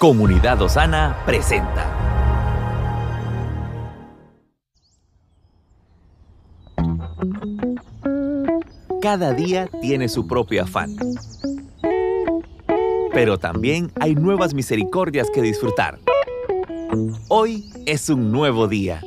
Comunidad Osana presenta. Cada día tiene su propio afán. Pero también hay nuevas misericordias que disfrutar. Hoy es un nuevo día.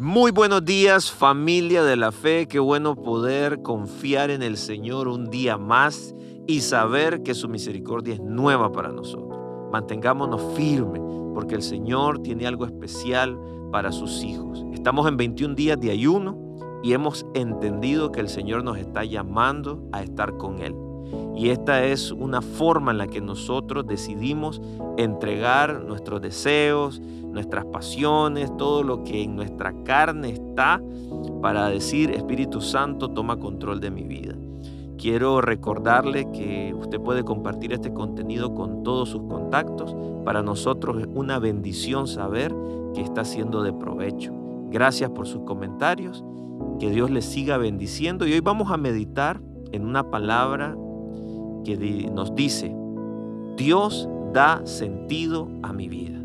Muy buenos días familia de la fe, qué bueno poder confiar en el Señor un día más y saber que su misericordia es nueva para nosotros. Mantengámonos firmes porque el Señor tiene algo especial para sus hijos. Estamos en 21 días de ayuno y hemos entendido que el Señor nos está llamando a estar con Él. Y esta es una forma en la que nosotros decidimos entregar nuestros deseos, nuestras pasiones, todo lo que en nuestra carne está para decir, Espíritu Santo, toma control de mi vida. Quiero recordarle que usted puede compartir este contenido con todos sus contactos. Para nosotros es una bendición saber que está siendo de provecho. Gracias por sus comentarios. Que Dios les siga bendiciendo. Y hoy vamos a meditar en una palabra que nos dice, Dios da sentido a mi vida.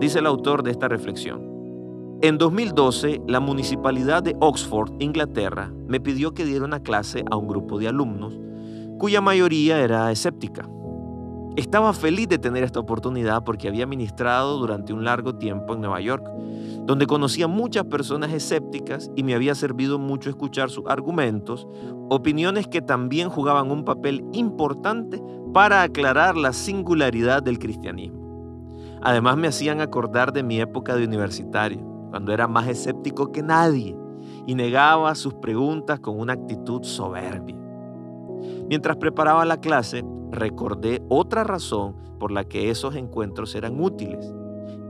Dice el autor de esta reflexión. En 2012, la Municipalidad de Oxford, Inglaterra, me pidió que diera una clase a un grupo de alumnos cuya mayoría era escéptica. Estaba feliz de tener esta oportunidad porque había ministrado durante un largo tiempo en Nueva York, donde conocía muchas personas escépticas y me había servido mucho escuchar sus argumentos, opiniones que también jugaban un papel importante para aclarar la singularidad del cristianismo. Además me hacían acordar de mi época de universitario, cuando era más escéptico que nadie y negaba sus preguntas con una actitud soberbia. Mientras preparaba la clase, recordé otra razón por la que esos encuentros eran útiles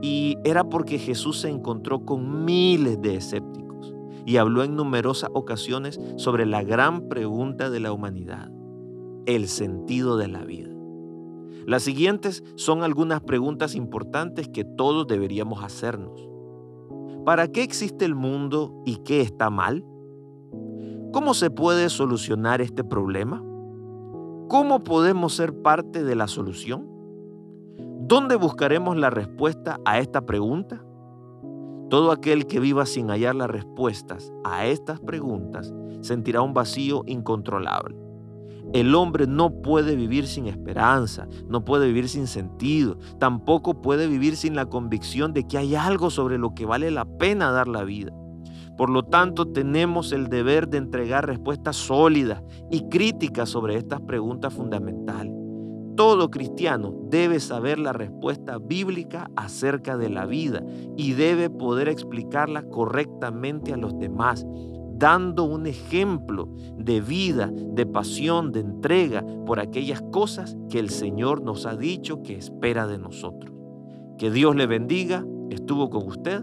y era porque Jesús se encontró con miles de escépticos y habló en numerosas ocasiones sobre la gran pregunta de la humanidad, el sentido de la vida. Las siguientes son algunas preguntas importantes que todos deberíamos hacernos. ¿Para qué existe el mundo y qué está mal? ¿Cómo se puede solucionar este problema? ¿Cómo podemos ser parte de la solución? ¿Dónde buscaremos la respuesta a esta pregunta? Todo aquel que viva sin hallar las respuestas a estas preguntas sentirá un vacío incontrolable. El hombre no puede vivir sin esperanza, no puede vivir sin sentido, tampoco puede vivir sin la convicción de que hay algo sobre lo que vale la pena dar la vida. Por lo tanto, tenemos el deber de entregar respuestas sólidas y críticas sobre estas preguntas fundamentales. Todo cristiano debe saber la respuesta bíblica acerca de la vida y debe poder explicarla correctamente a los demás, dando un ejemplo de vida, de pasión, de entrega por aquellas cosas que el Señor nos ha dicho que espera de nosotros. Que Dios le bendiga. Estuvo con usted,